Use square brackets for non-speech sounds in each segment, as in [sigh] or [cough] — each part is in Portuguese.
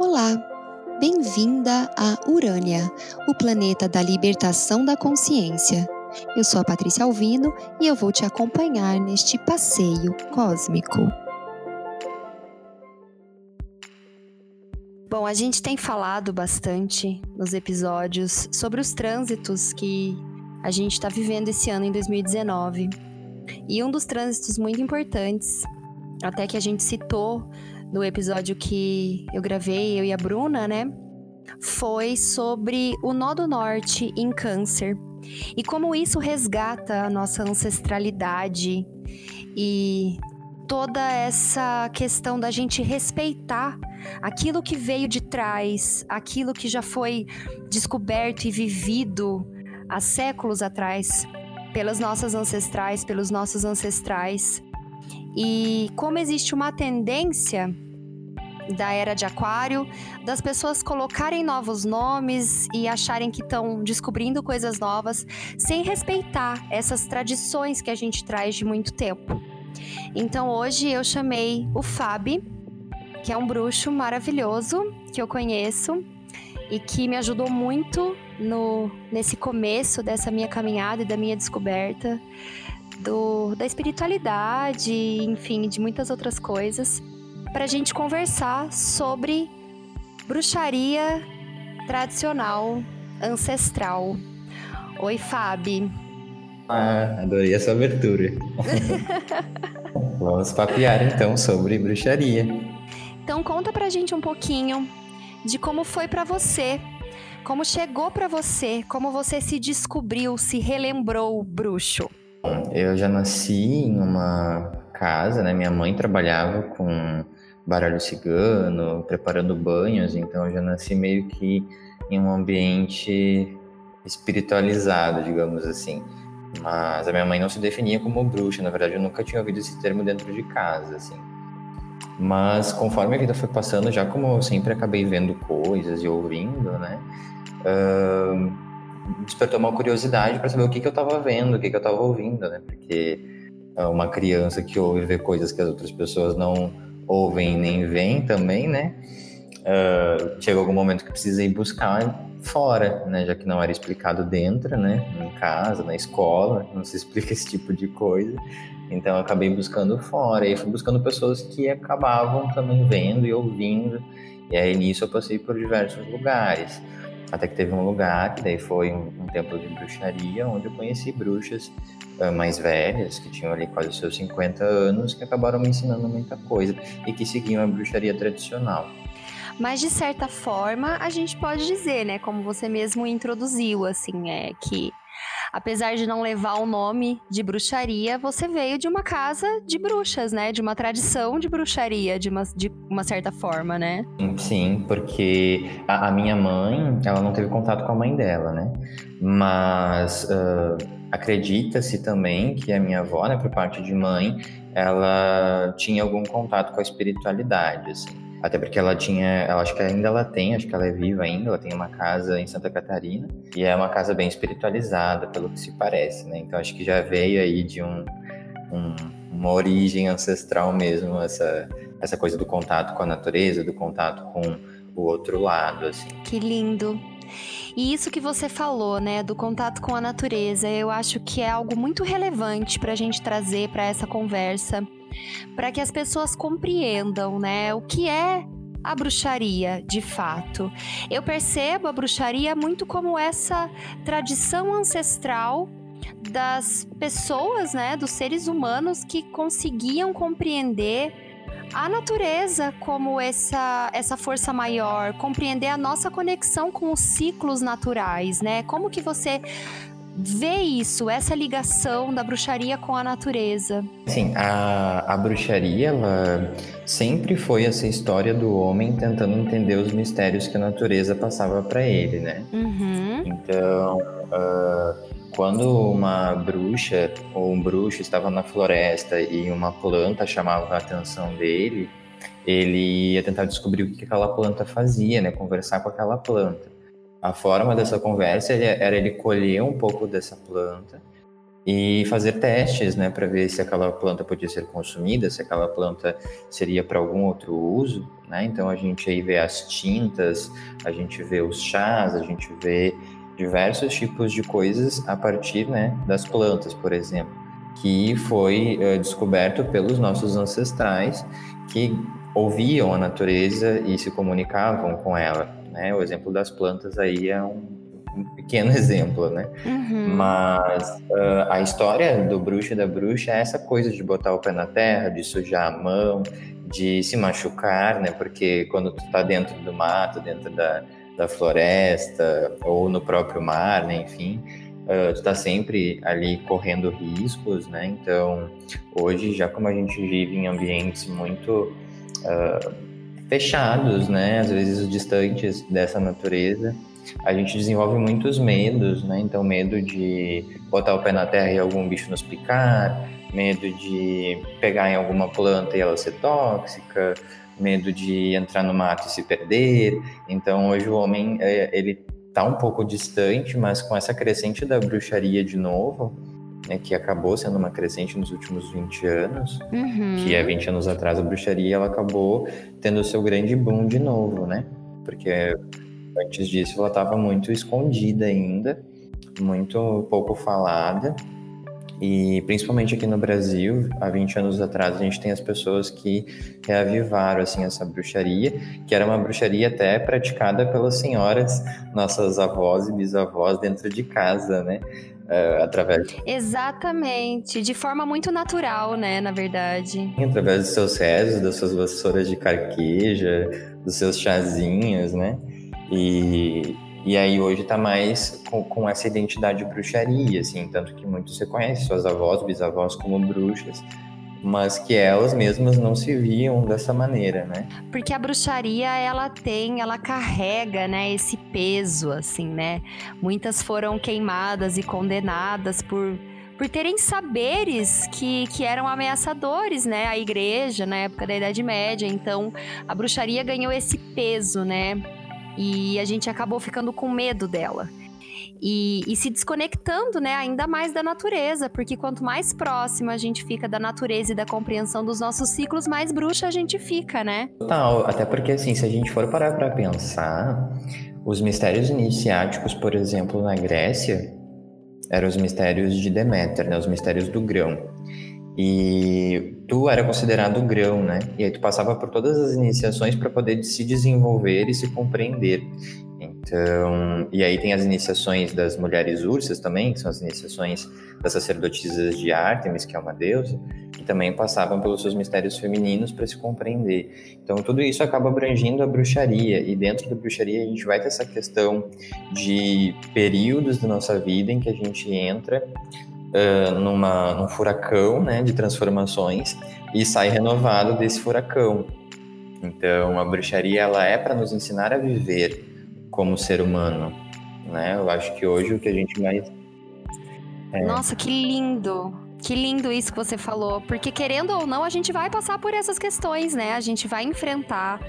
Olá, bem-vinda a Urânia, o planeta da libertação da consciência. Eu sou a Patrícia Alvino e eu vou te acompanhar neste passeio cósmico. Bom, a gente tem falado bastante nos episódios sobre os trânsitos que a gente está vivendo esse ano em 2019. E um dos trânsitos muito importantes, até que a gente citou no episódio que eu gravei, eu e a Bruna, né? Foi sobre o nó do norte em câncer e como isso resgata a nossa ancestralidade e toda essa questão da gente respeitar aquilo que veio de trás, aquilo que já foi descoberto e vivido há séculos atrás pelas nossas ancestrais, pelos nossos ancestrais. E como existe uma tendência da era de Aquário, das pessoas colocarem novos nomes e acharem que estão descobrindo coisas novas, sem respeitar essas tradições que a gente traz de muito tempo. Então hoje eu chamei o Fabi, que é um bruxo maravilhoso que eu conheço e que me ajudou muito no nesse começo dessa minha caminhada e da minha descoberta do, da espiritualidade, enfim, de muitas outras coisas para a gente conversar sobre bruxaria tradicional, ancestral. Oi, Fabi. Ah, adorei essa abertura. [laughs] Vamos papear então sobre bruxaria. Então conta pra gente um pouquinho de como foi para você, como chegou para você, como você se descobriu, se relembrou bruxo. Eu já nasci em uma casa, né? Minha mãe trabalhava com baralho cigano, preparando banhos, então eu já nasci meio que em um ambiente espiritualizado, digamos assim. Mas a minha mãe não se definia como bruxa, na verdade eu nunca tinha ouvido esse termo dentro de casa, assim. Mas conforme a vida foi passando, já como eu sempre acabei vendo coisas e ouvindo, né, uh, despertou uma curiosidade para saber o que, que eu estava vendo, o que, que eu estava ouvindo, né, porque uma criança que ouve ver coisas que as outras pessoas não ouvem nem veem também, né? Uh, algum momento que precisa ir buscar fora, né? Já que não era explicado dentro, né? Em casa, na escola, não se [laughs] explica esse tipo de coisa. Então eu acabei buscando fora e fui buscando pessoas que acabavam também vendo e ouvindo. E aí nisso eu passei por diversos lugares. Até que teve um lugar, que daí foi um, um templo de bruxaria, onde eu conheci bruxas uh, mais velhas, que tinham ali quase seus 50 anos, que acabaram me ensinando muita coisa e que seguiam a bruxaria tradicional. Mas de certa forma, a gente pode dizer, né, como você mesmo introduziu, assim, é que apesar de não levar o nome de bruxaria, você veio de uma casa de bruxas, né? De uma tradição de bruxaria, de uma, de uma certa forma, né? Sim, porque a, a minha mãe, ela não teve contato com a mãe dela, né? Mas uh, acredita-se também que a minha avó, né, por parte de mãe, ela tinha algum contato com a espiritualidade, assim. Até porque ela tinha, ela acho que ainda ela tem, acho que ela é viva ainda, ela tem uma casa em Santa Catarina e é uma casa bem espiritualizada, pelo que se parece, né? Então acho que já veio aí de um, um, uma origem ancestral mesmo essa essa coisa do contato com a natureza, do contato com o outro lado, assim. Que lindo. E isso que você falou, né, do contato com a natureza, eu acho que é algo muito relevante para a gente trazer para essa conversa para que as pessoas compreendam, né, o que é a bruxaria, de fato. Eu percebo a bruxaria muito como essa tradição ancestral das pessoas, né, dos seres humanos que conseguiam compreender a natureza como essa essa força maior, compreender a nossa conexão com os ciclos naturais, né? Como que você vê isso, essa ligação da bruxaria com a natureza? Sim, a, a bruxaria, ela sempre foi essa história do homem tentando entender os mistérios que a natureza passava para ele, né? Uhum. Então, uh, quando uma bruxa ou um bruxo estava na floresta e uma planta chamava a atenção dele, ele ia tentar descobrir o que aquela planta fazia, né? Conversar com aquela planta. A forma dessa conversa era ele colher um pouco dessa planta e fazer testes, né, para ver se aquela planta podia ser consumida, se aquela planta seria para algum outro uso, né? Então a gente aí vê as tintas, a gente vê os chás, a gente vê diversos tipos de coisas a partir, né, das plantas, por exemplo, que foi uh, descoberto pelos nossos ancestrais que ouviam a natureza e se comunicavam com ela, né? O exemplo das plantas aí é um um pequeno [laughs] exemplo, né? Uhum. Mas uh, a história do bruxo e da bruxa é essa coisa de botar o pé na terra, de sujar a mão, de se machucar, né? Porque quando tu tá dentro do mato, dentro da, da floresta ou no próprio mar, né? Enfim, uh, tu tá sempre ali correndo riscos, né? Então, hoje, já como a gente vive em ambientes muito uh, fechados, né? Às vezes distantes dessa natureza, a gente desenvolve muitos medos, né? Então, medo de botar o pé na terra e algum bicho nos picar, medo de pegar em alguma planta e ela ser tóxica, medo de entrar no mato e se perder. Então, hoje o homem, é, ele tá um pouco distante, mas com essa crescente da bruxaria de novo, né, que acabou sendo uma crescente nos últimos 20 anos, uhum. que é 20 anos atrás a bruxaria, ela acabou tendo o seu grande boom de novo, né? Porque Antes disso, ela estava muito escondida ainda, muito pouco falada. E principalmente aqui no Brasil, há 20 anos atrás, a gente tem as pessoas que reavivaram assim essa bruxaria, que era uma bruxaria até praticada pelas senhoras, nossas avós e bisavós dentro de casa, né? Uh, através exatamente. De forma muito natural né na verdade. Através dos seus rezos das suas vassouras de carqueja dos seus chazinhos né? E, e aí hoje está mais com, com, essa identidade de bruxaria, assim, tanto que muitos reconhecem suas avós, bisavós como bruxas, mas que elas mesmas não se viam dessa maneira, né? Porque a bruxaria, ela tem, ela carrega, né, esse peso, assim, né? Muitas foram queimadas e condenadas por por terem saberes que, que eram ameaçadores, né? A igreja na época da Idade Média. Então, a bruxaria ganhou esse peso, né? E a gente acabou ficando com medo dela. E, e, se desconectando, né, ainda mais da natureza, porque quanto mais próximo a gente fica da natureza e da compreensão dos nossos ciclos, mais bruxa a gente fica, né? Total, até porque assim, se a gente for parar para pensar, os mistérios iniciáticos, por exemplo, na Grécia, eram os mistérios de Deméter, né, os mistérios do grão. E tu era considerado grão, né? E aí tu passava por todas as iniciações para poder se desenvolver e se compreender. Então, e aí tem as iniciações das mulheres ursas também, que são as iniciações das sacerdotisas de Ártemis, que é uma deusa, que também passavam pelos seus mistérios femininos para se compreender. Então, tudo isso acaba abrangindo a bruxaria, e dentro da bruxaria a gente vai ter essa questão de períodos da nossa vida em que a gente entra uh, numa, num furacão né, de transformações e sai renovado desse furacão. Então, a bruxaria ela é para nos ensinar a viver como ser humano. Né? Eu acho que hoje o que a gente mais. É... Nossa, que lindo! Que lindo isso que você falou, porque querendo ou não, a gente vai passar por essas questões, né? A gente vai enfrentar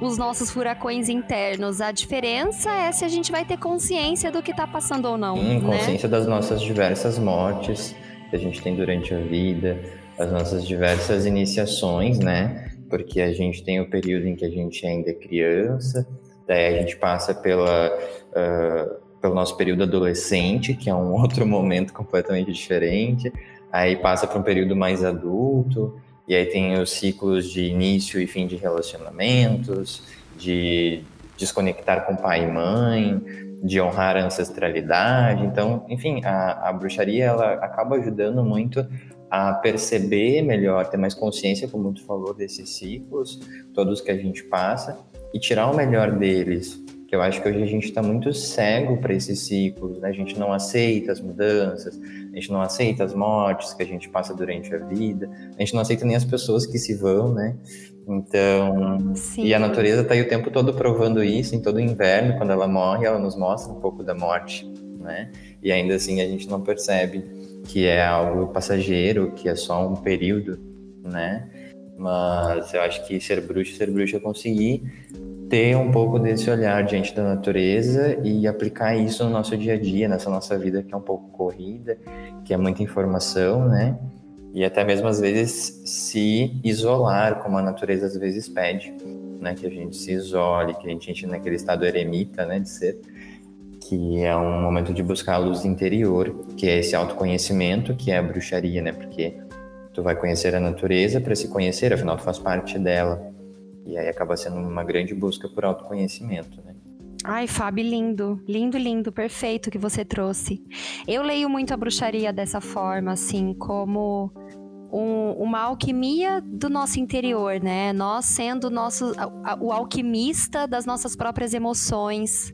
os nossos furacões internos. A diferença é se a gente vai ter consciência do que está passando ou não. Sim, né? consciência das nossas diversas mortes que a gente tem durante a vida, as nossas diversas iniciações, né? Porque a gente tem o período em que a gente ainda é criança, daí a gente passa pela. Uh, pelo nosso período adolescente, que é um [laughs] outro momento completamente diferente, aí passa para um período mais adulto, e aí tem os ciclos de início e fim de relacionamentos, de desconectar com pai e mãe, de honrar a ancestralidade. Então, enfim, a, a bruxaria ela acaba ajudando muito a perceber melhor, ter mais consciência, como tu falou, desses ciclos, todos que a gente passa, e tirar o melhor deles que eu acho que hoje a gente está muito cego para esses ciclos, né? A gente não aceita as mudanças, a gente não aceita as mortes que a gente passa durante a vida, a gente não aceita nem as pessoas que se vão, né? Então, Sim. e a natureza está aí o tempo todo provando isso, em todo inverno, quando ela morre, ela nos mostra um pouco da morte, né? E ainda assim a gente não percebe que é algo passageiro, que é só um período, né? Mas eu acho que ser bruxo, ser bruxo é conseguir ter um pouco desse olhar diante da natureza e aplicar isso no nosso dia a dia, nessa nossa vida que é um pouco corrida, que é muita informação, né? E até mesmo às vezes se isolar, como a natureza às vezes pede, né? Que a gente se isole, que a gente entre naquele estado eremita, né? De ser, que é um momento de buscar a luz interior, que é esse autoconhecimento, que é a bruxaria, né? Porque tu vai conhecer a natureza para se conhecer, afinal tu faz parte dela. E aí acaba sendo uma grande busca por autoconhecimento, né? Ai, Fábio, lindo, lindo, lindo, perfeito que você trouxe. Eu leio muito a bruxaria dessa forma, assim, como um, uma alquimia do nosso interior, né? Nós sendo nosso, o alquimista das nossas próprias emoções,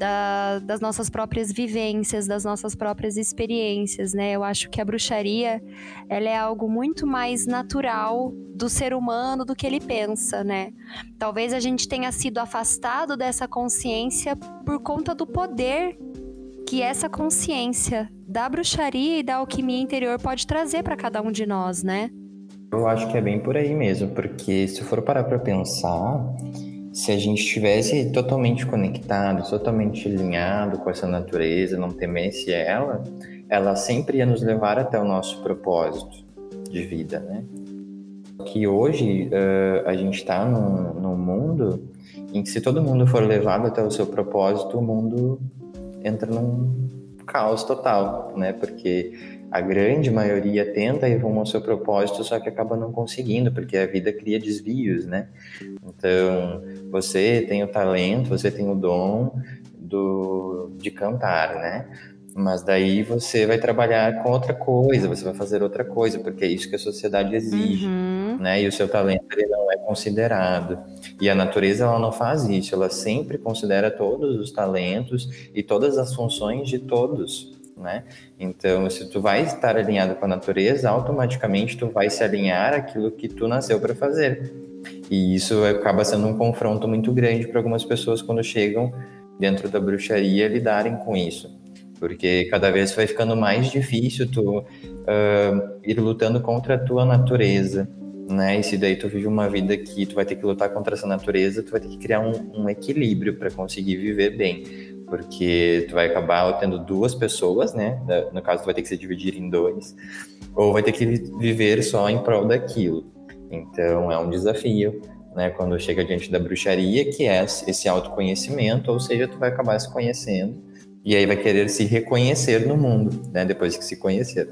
da, das nossas próprias vivências, das nossas próprias experiências, né? Eu acho que a bruxaria, ela é algo muito mais natural do ser humano do que ele pensa, né? Talvez a gente tenha sido afastado dessa consciência por conta do poder que essa consciência da bruxaria e da alquimia interior pode trazer para cada um de nós, né? Eu acho que é bem por aí mesmo, porque se for parar para pensar, se a gente estivesse totalmente conectado, totalmente alinhado com essa natureza, não temesse ela, ela sempre ia nos levar até o nosso propósito de vida, né? Que hoje uh, a gente está num, num mundo em que se todo mundo for levado até o seu propósito, o mundo entra num caos total, né? Porque a grande maioria tenta ir rumo ao seu propósito, só que acaba não conseguindo, porque a vida cria desvios, né? Então, você tem o talento, você tem o dom do, de cantar, né? Mas daí você vai trabalhar com outra coisa, você vai fazer outra coisa, porque é isso que a sociedade exige, uhum. né? E o seu talento ele não é considerado. E a natureza ela não faz isso, ela sempre considera todos os talentos e todas as funções de todos, né? Então, se tu vai estar alinhado com a natureza, automaticamente tu vai se alinhar aquilo que tu nasceu para fazer. E isso acaba sendo um confronto muito grande para algumas pessoas quando chegam dentro da bruxaria lidarem com isso. Porque cada vez vai ficando mais difícil tu uh, ir lutando contra a tua natureza, né? E se daí tu vive uma vida que tu vai ter que lutar contra essa natureza, tu vai ter que criar um, um equilíbrio para conseguir viver bem porque tu vai acabar tendo duas pessoas, né? No caso, tu vai ter que se dividir em dois, ou vai ter que viver só em prol daquilo. Então, é um desafio, né? Quando chega diante da bruxaria, que é esse autoconhecimento, ou seja, tu vai acabar se conhecendo e aí vai querer se reconhecer no mundo, né? Depois que se conhecer.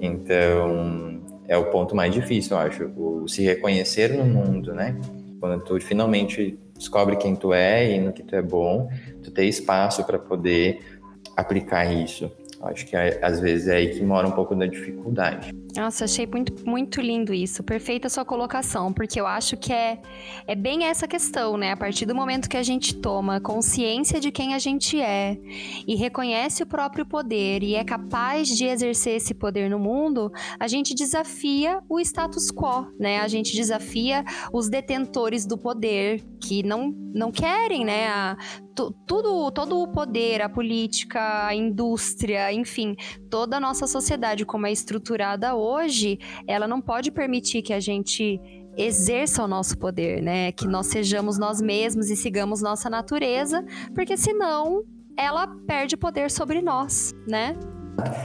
Então, é o ponto mais difícil, eu acho, o se reconhecer no mundo, né? Quando tu finalmente descobre quem tu é e no que tu é bom, tu ter espaço para poder aplicar isso. Acho que é, às vezes é aí que mora um pouco da dificuldade. Nossa, achei muito, muito lindo isso. Perfeita sua colocação, porque eu acho que é, é bem essa questão, né? A partir do momento que a gente toma consciência de quem a gente é e reconhece o próprio poder e é capaz de exercer esse poder no mundo, a gente desafia o status quo, né? A gente desafia os detentores do poder que não, não querem, né? A, tudo, todo o poder, a política, a indústria, enfim, toda a nossa sociedade como é estruturada hoje, ela não pode permitir que a gente exerça o nosso poder, né? Que nós sejamos nós mesmos e sigamos nossa natureza, porque senão ela perde poder sobre nós, né?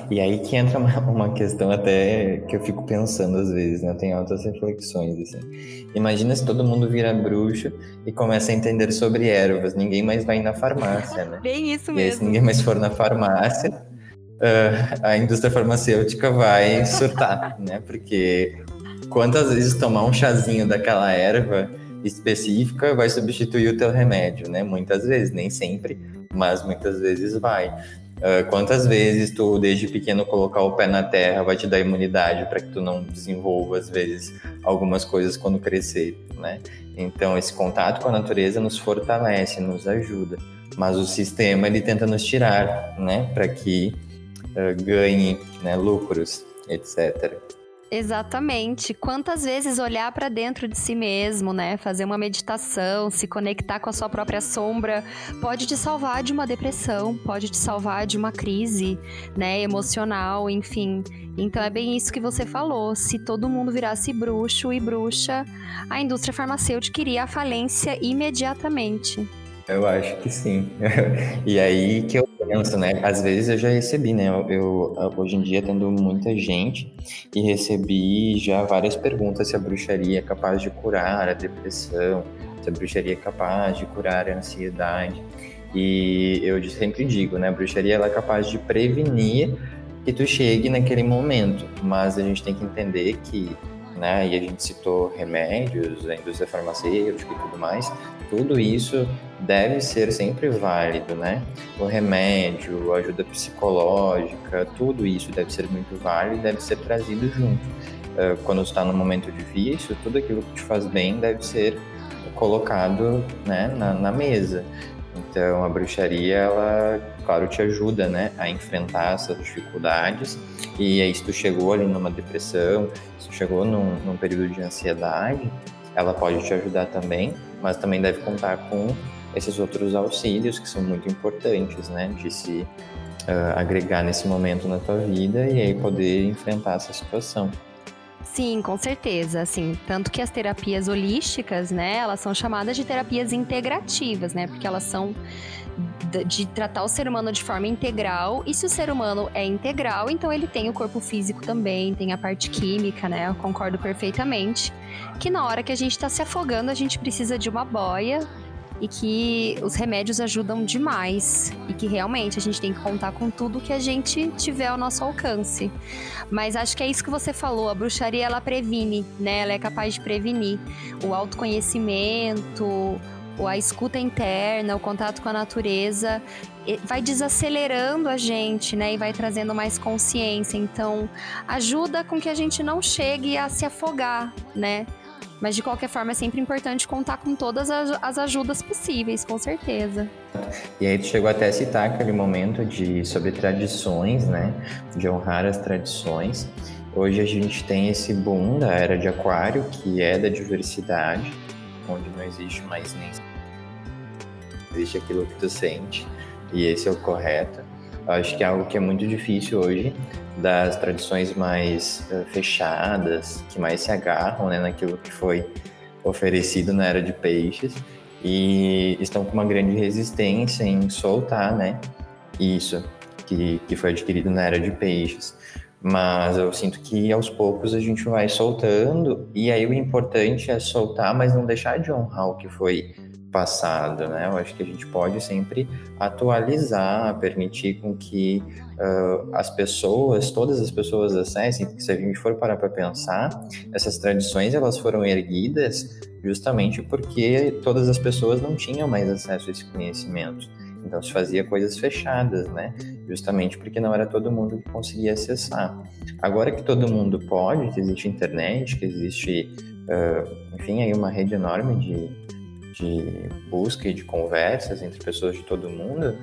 E aí que entra uma, [laughs] uma, questão até que eu fico pensando às vezes, né? Eu tenho altas reflexões, assim. Imagina se todo mundo vira bruxo e começa a entender sobre ervas. Ninguém mais vai na farmácia, né? [laughs] Bem isso mesmo. E aí, se ninguém mais for na farmácia, uh, a indústria farmacêutica vai surtar, né? Porque quantas vezes tomar um chazinho daquela erva específica vai substituir o teu remédio, né? Muitas vezes, nem sempre, mas muitas vezes vai. Uh, quantas vezes tu, desde pequeno, colocar o pé na terra vai te dar imunidade para que tu não desenvolva, às vezes, algumas coisas quando crescer, né? Então, esse contato com a natureza nos fortalece, nos ajuda. Mas o sistema, ele tenta nos tirar, né? Para que uh, ganhe né, lucros, etc. Exatamente. Quantas vezes olhar para dentro de si mesmo, né? Fazer uma meditação, se conectar com a sua própria sombra, pode te salvar de uma depressão, pode te salvar de uma crise, né, emocional, enfim. Então é bem isso que você falou. Se todo mundo virasse bruxo e bruxa, a indústria farmacêutica iria à falência imediatamente. Eu acho que sim. [laughs] e aí que eu penso, né? Às vezes eu já recebi, né? Eu, eu, hoje em dia tendo muita gente e recebi já várias perguntas se a bruxaria é capaz de curar a depressão, se a bruxaria é capaz de curar a ansiedade. E eu sempre digo, né? A bruxaria ela é capaz de prevenir que tu chegue naquele momento, mas a gente tem que entender que né? E a gente citou remédios, a indústria farmacêutica e tudo mais. Tudo isso deve ser sempre válido, né? O remédio, a ajuda psicológica, tudo isso deve ser muito válido e deve ser trazido junto. Uh, quando está no momento de vício, tudo aquilo que te faz bem deve ser colocado né, na, na mesa. Então, a bruxaria, ela, claro, te ajuda, né, a enfrentar essas dificuldades. E aí, se tu chegou ali numa depressão, se tu chegou num, num período de ansiedade, ela pode te ajudar também, mas também deve contar com esses outros auxílios que são muito importantes, né, de se uh, agregar nesse momento na tua vida e aí poder enfrentar essa situação. Sim, com certeza, assim, tanto que as terapias holísticas, né, elas são chamadas de terapias integrativas, né, porque elas são de tratar o ser humano de forma integral, e se o ser humano é integral, então ele tem o corpo físico também, tem a parte química, né, eu concordo perfeitamente, que na hora que a gente está se afogando, a gente precisa de uma boia, e que os remédios ajudam demais e que realmente a gente tem que contar com tudo que a gente tiver ao nosso alcance. Mas acho que é isso que você falou, a bruxaria ela previne, né? Ela é capaz de prevenir o autoconhecimento, a escuta interna, o contato com a natureza, vai desacelerando a gente, né? E vai trazendo mais consciência. Então, ajuda com que a gente não chegue a se afogar, né? Mas de qualquer forma é sempre importante contar com todas as ajudas possíveis, com certeza. E aí tu chegou até a citar aquele momento de sobre tradições, né? De honrar as tradições. Hoje a gente tem esse boom da era de aquário, que é da diversidade, onde não existe mais nem existe aquilo que tu sente, e esse é o correto. Eu acho que é algo que é muito difícil hoje, das tradições mais uh, fechadas, que mais se agarram né, naquilo que foi oferecido na era de peixes, e estão com uma grande resistência em soltar né, isso que, que foi adquirido na era de peixes. Mas eu sinto que aos poucos a gente vai soltando, e aí o importante é soltar, mas não deixar de honrar o que foi passado, né? Eu acho que a gente pode sempre atualizar, permitir com que uh, as pessoas, todas as pessoas acessem, porque se a gente for parar para pensar, essas tradições elas foram erguidas justamente porque todas as pessoas não tinham mais acesso a esse conhecimento. Então se fazia coisas fechadas, né? Justamente porque não era todo mundo que conseguia acessar. Agora que todo mundo pode, que existe internet, que existe, uh, enfim, aí uma rede enorme de de busca e de conversas entre pessoas de todo mundo,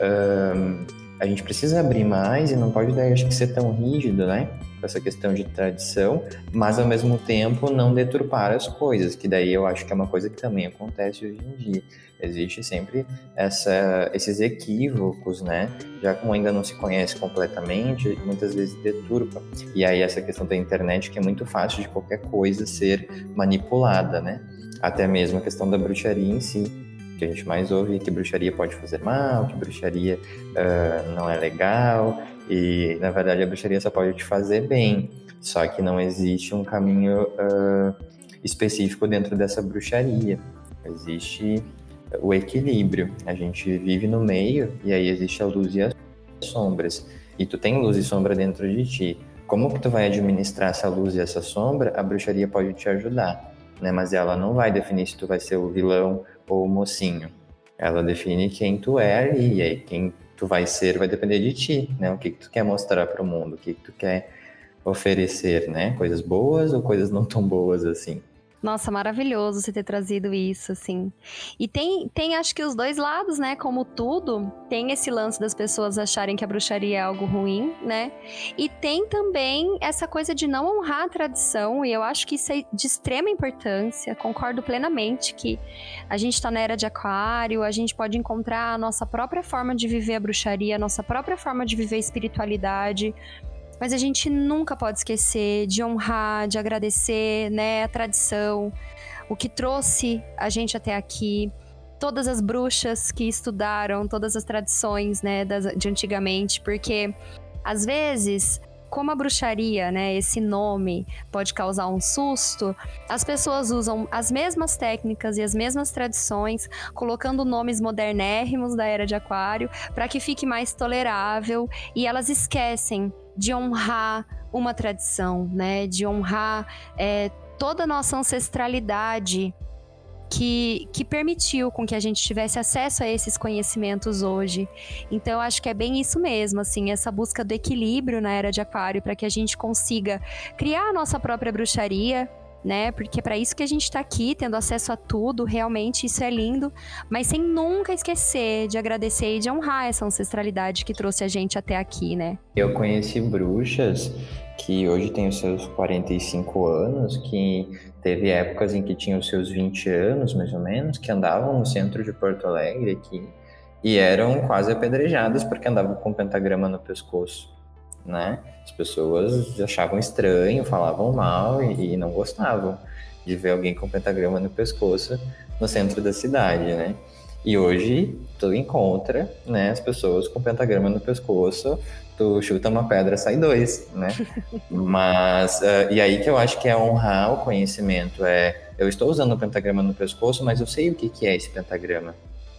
um, a gente precisa abrir mais e não pode, acho que, ser tão rígido, né? Essa questão de tradição, mas ao mesmo tempo não deturpar as coisas, que daí eu acho que é uma coisa que também acontece hoje em dia. Existe sempre essa, esses equívocos, né? Já como ainda não se conhece completamente, muitas vezes deturpa. E aí essa questão da internet que é muito fácil de qualquer coisa ser manipulada, né? até mesmo a questão da bruxaria em si, que a gente mais ouve que bruxaria pode fazer mal, que bruxaria uh, não é legal, e na verdade a bruxaria só pode te fazer bem, só que não existe um caminho uh, específico dentro dessa bruxaria. Existe o equilíbrio. A gente vive no meio e aí existe a luz e as sombras. E tu tem luz e sombra dentro de ti. Como que tu vai administrar essa luz e essa sombra? A bruxaria pode te ajudar né? Mas ela não vai definir se tu vai ser o vilão ou o mocinho. Ela define quem tu é e aí quem tu vai ser vai depender de ti, né? O que, que tu quer mostrar para o mundo, o que, que tu quer oferecer, né? Coisas boas ou coisas não tão boas assim. Nossa, maravilhoso você ter trazido isso, assim. E tem, tem, acho que os dois lados, né? Como tudo, tem esse lance das pessoas acharem que a bruxaria é algo ruim, né? E tem também essa coisa de não honrar a tradição, e eu acho que isso é de extrema importância. Concordo plenamente que a gente tá na era de aquário, a gente pode encontrar a nossa própria forma de viver a bruxaria, a nossa própria forma de viver a espiritualidade mas a gente nunca pode esquecer de honrar, de agradecer, né, a tradição, o que trouxe a gente até aqui, todas as bruxas que estudaram, todas as tradições, né, das, de antigamente, porque às vezes como a bruxaria, né, esse nome pode causar um susto, as pessoas usam as mesmas técnicas e as mesmas tradições, colocando nomes modernérrimos da era de Aquário para que fique mais tolerável e elas esquecem de honrar uma tradição, né? De honrar é, toda a nossa ancestralidade que, que permitiu com que a gente tivesse acesso a esses conhecimentos hoje. Então, eu acho que é bem isso mesmo, assim, essa busca do equilíbrio na era de Aquário para que a gente consiga criar a nossa própria bruxaria, né? Porque é para isso que a gente está aqui, tendo acesso a tudo, realmente isso é lindo, mas sem nunca esquecer de agradecer e de honrar essa ancestralidade que trouxe a gente até aqui, né? Eu conheci bruxas que hoje têm os seus 45 anos, que teve épocas em que tinham os seus 20 anos, mais ou menos, que andavam no centro de Porto Alegre aqui e eram quase apedrejadas porque andavam com pentagrama no pescoço né? As pessoas achavam estranho, falavam mal e, e não gostavam de ver alguém com pentagrama no pescoço no centro da cidade, né? E hoje tu encontra, né, as pessoas com pentagrama no pescoço, tu chuta uma pedra, sai dois, né? [laughs] Mas, uh, e aí que eu acho que é honrar o conhecimento, é, eu estou usando o pentagrama no pescoço, mas eu sei o que, que é esse pentagrama,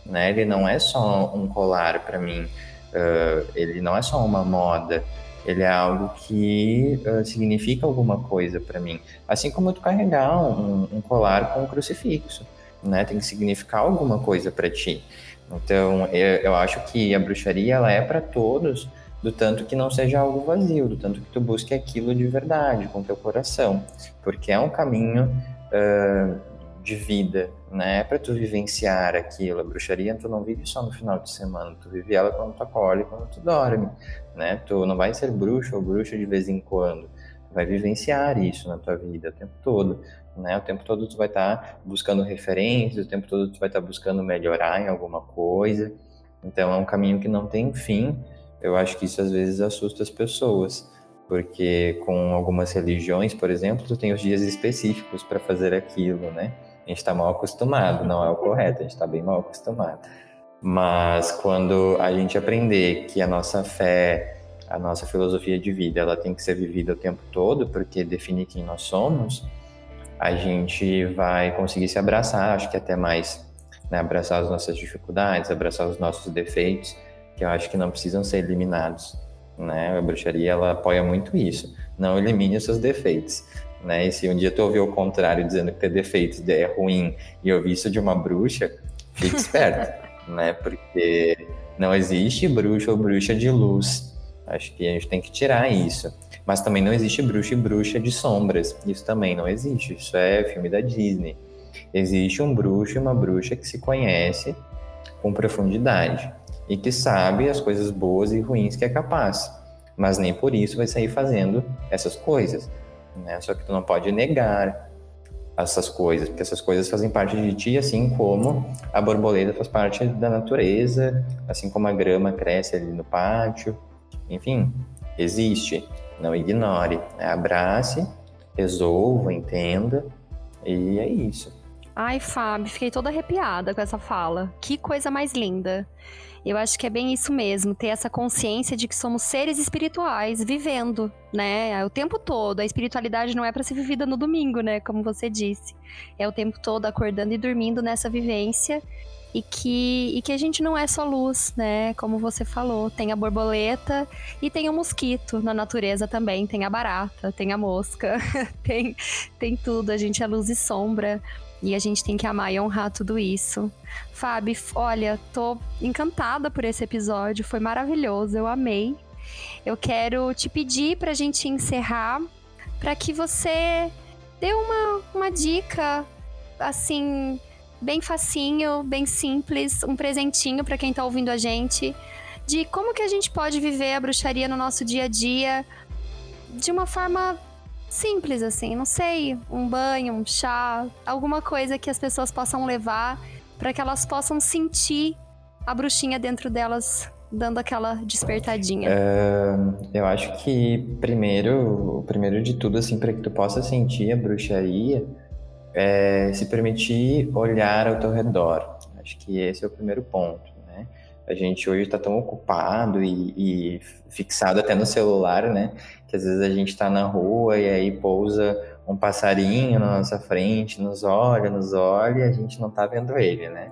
né? Ele não é só um colar para mim, uh, ele não é só uma moda, ele é algo que uh, significa alguma coisa para mim. Assim como tu carregar um, um, colar com um crucifixo, né? Tem que significar alguma coisa para ti. Então, eu, eu, acho que a bruxaria ela é para todos, do tanto que não seja algo vazio, do tanto que tu busque aquilo de verdade, com teu coração, porque é um caminho uh, de vida, né? É para tu vivenciar aquilo. A bruxaria tu não vive só no final de semana, tu vive ela quando tu acorda e quando tu dorme, né? Tu não vai ser bruxo ou bruxa de vez em quando, tu vai vivenciar isso na tua vida o tempo todo, né? O tempo todo tu vai estar tá buscando referências, o tempo todo tu vai estar tá buscando melhorar em alguma coisa. Então é um caminho que não tem fim. Eu acho que isso às vezes assusta as pessoas porque com algumas religiões, por exemplo, tu tem os dias específicos para fazer aquilo, né? A gente está mal acostumado, não é o correto, a gente está bem mal acostumado. Mas quando a gente aprender que a nossa fé, a nossa filosofia de vida, ela tem que ser vivida o tempo todo, porque define quem nós somos, a gente vai conseguir se abraçar, acho que até mais, né? abraçar as nossas dificuldades, abraçar os nossos defeitos, que eu acho que não precisam ser eliminados. Né? A bruxaria ela apoia muito isso. Não elimine os seus defeitos né? E se um dia tu ouvir o contrário, dizendo que ter defeitos é ruim, e ouvir isso de uma bruxa, fique esperto, [laughs] né? Porque não existe bruxa ou bruxa de luz. Acho que a gente tem que tirar isso. Mas também não existe bruxa e bruxa de sombras. Isso também não existe. Isso é filme da Disney. Existe um bruxo e uma bruxa que se conhece com profundidade e que sabe as coisas boas e ruins que é capaz. Mas nem por isso vai sair fazendo essas coisas né? Só que tu não pode negar essas coisas, porque essas coisas fazem parte de ti, assim como a borboleta faz parte da natureza, assim como a grama cresce ali no pátio. Enfim, existe. Não ignore. Né? Abrace, resolva, entenda, e é isso. Ai, Fábio, fiquei toda arrepiada com essa fala. Que coisa mais linda. Eu acho que é bem isso mesmo, ter essa consciência de que somos seres espirituais vivendo, né? O tempo todo. A espiritualidade não é para ser vivida no domingo, né? Como você disse. É o tempo todo acordando e dormindo nessa vivência. E que, e que a gente não é só luz, né? Como você falou, tem a borboleta e tem o mosquito na natureza também, tem a barata, tem a mosca, [laughs] tem, tem tudo. A gente é luz e sombra. E a gente tem que amar e honrar tudo isso. Fábio, olha, tô encantada por esse episódio, foi maravilhoso, eu amei. Eu quero te pedir pra gente encerrar, para que você dê uma, uma dica, assim, bem facinho, bem simples, um presentinho para quem está ouvindo a gente, de como que a gente pode viver a bruxaria no nosso dia a dia de uma forma simples, assim, não sei, um banho, um chá, alguma coisa que as pessoas possam levar para que elas possam sentir a bruxinha dentro delas dando aquela despertadinha? Uh, eu acho que primeiro, primeiro de tudo, assim, para que tu possa sentir a bruxaria, é se permitir olhar ao teu redor. Acho que esse é o primeiro ponto? A gente hoje está tão ocupado e, e, fixado até no celular, né? Que às vezes a gente está na rua e aí pousa um passarinho na nossa frente, nos olha, nos olha e a gente não está vendo ele, né?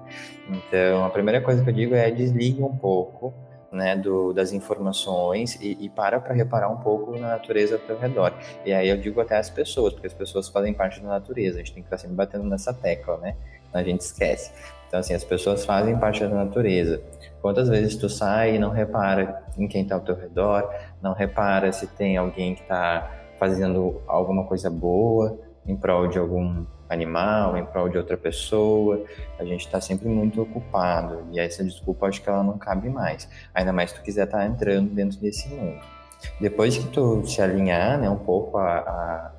Então, a primeira coisa que eu digo é desligue um pouco, né, do, das informações e, e para para reparar um pouco na natureza ao teu redor. E aí eu digo até as pessoas, porque as pessoas fazem parte da natureza, a gente tem que estar sempre batendo nessa tecla, né? A gente esquece. Então, assim, as pessoas fazem parte da natureza. Quantas vezes tu sai e não repara em quem está ao teu redor, não repara se tem alguém que está fazendo alguma coisa boa em prol de algum animal, em prol de outra pessoa. A gente está sempre muito ocupado e essa desculpa acho que ela não cabe mais. Ainda mais se tu quiser estar tá entrando dentro desse mundo. Depois que tu se alinhar, né, um pouco a, a,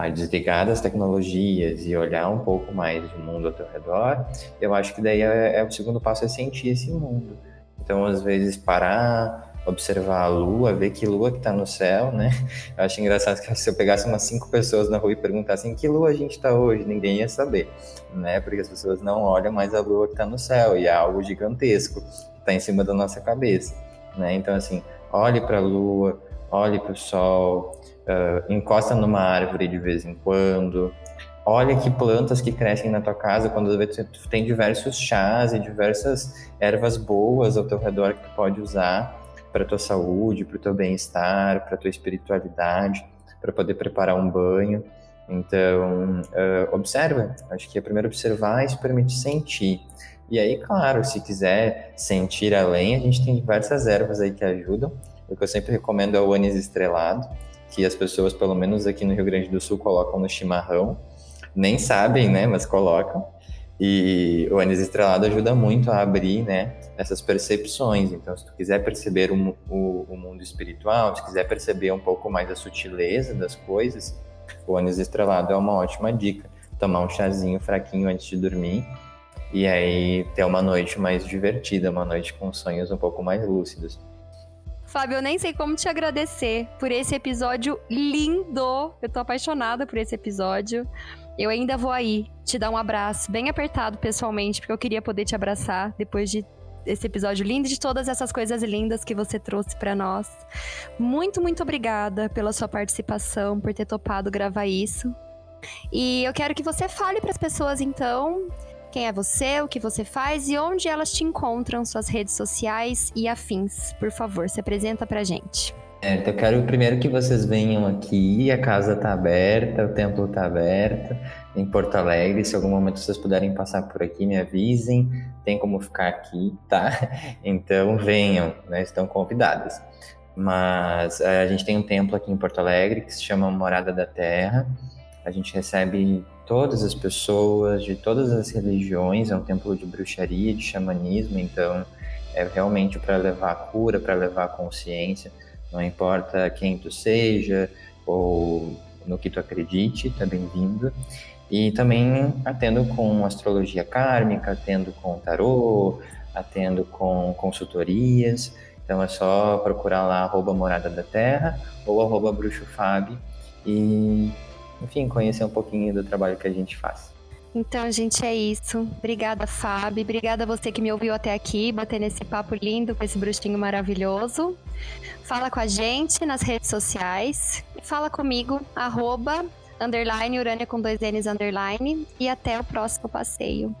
a desligar das tecnologias e olhar um pouco mais o mundo ao teu redor, eu acho que daí é, é o segundo passo é sentir esse mundo. Então, às vezes parar, observar a lua, ver que lua que tá no céu, né? Eu acho engraçado que se eu pegasse umas cinco pessoas na rua e perguntasse em que lua a gente tá hoje, ninguém ia saber, né? Porque as pessoas não olham mais a lua que tá no céu e é algo gigantesco que tá em cima da nossa cabeça, né? Então, assim, olhe para a lua, olhe para o sol, uh, encosta numa árvore de vez em quando, olha que plantas que crescem na tua casa, quando tu tem diversos chás e diversas ervas boas ao teu redor que tu pode usar para tua saúde, para o teu bem-estar, para tua espiritualidade, para poder preparar um banho. Então, uh, observa. Acho que é primeiro observar e se permite sentir. E aí, claro, se quiser sentir além, a gente tem diversas ervas aí que ajudam. O que eu sempre recomendo é o anis estrelado, que as pessoas, pelo menos aqui no Rio Grande do Sul, colocam no chimarrão. Nem sabem, né, mas colocam. E o anis estrelado ajuda muito a abrir, né, essas percepções. Então, se tu quiser perceber o, o, o, mundo espiritual, se quiser perceber um pouco mais a sutileza das coisas, o anis estrelado é uma ótima dica. Tomar um chazinho fraquinho antes de dormir e aí ter uma noite mais divertida, uma noite com sonhos um pouco mais lúcidos. Fábio, eu nem sei como te agradecer por esse episódio lindo. Eu tô apaixonada por esse episódio. Eu ainda vou aí te dar um abraço bem apertado pessoalmente, porque eu queria poder te abraçar depois de esse episódio lindo e de todas essas coisas lindas que você trouxe para nós. Muito, muito obrigada pela sua participação, por ter topado gravar isso. E eu quero que você fale para as pessoas então quem é você, o que você faz e onde elas te encontram, suas redes sociais e afins. Por favor, se apresenta pra gente. É, eu quero primeiro que vocês venham aqui, a casa está aberta, o templo está aberto em Porto Alegre. Se algum momento vocês puderem passar por aqui, me avisem. Tem como ficar aqui, tá? [laughs] Então venham, né? Estão convidadas. Mas é, a gente tem um templo aqui em Porto Alegre que se chama Morada da Terra. A gente recebe todas as pessoas de todas as religiões. É um templo de bruxaria, de xamanismo. Então é realmente para levar cura, para levar consciência não importa quem tu seja ou no que tu acredite, tá bem-vindo. E também atendo com astrologia kármica, atendo com tarô, atendo com consultorias. Então é só procurar lá arroba Morada da Terra ou arroba Bruxo Fab e, enfim, conhecer um pouquinho do trabalho que a gente faz. Então, gente, é isso. Obrigada, Fábio. Obrigada a você que me ouviu até aqui, bater nesse papo lindo com esse bruxinho maravilhoso. Fala com a gente nas redes sociais. Fala comigo, arroba, underline, urânia com dois N's, underline. E até o próximo passeio.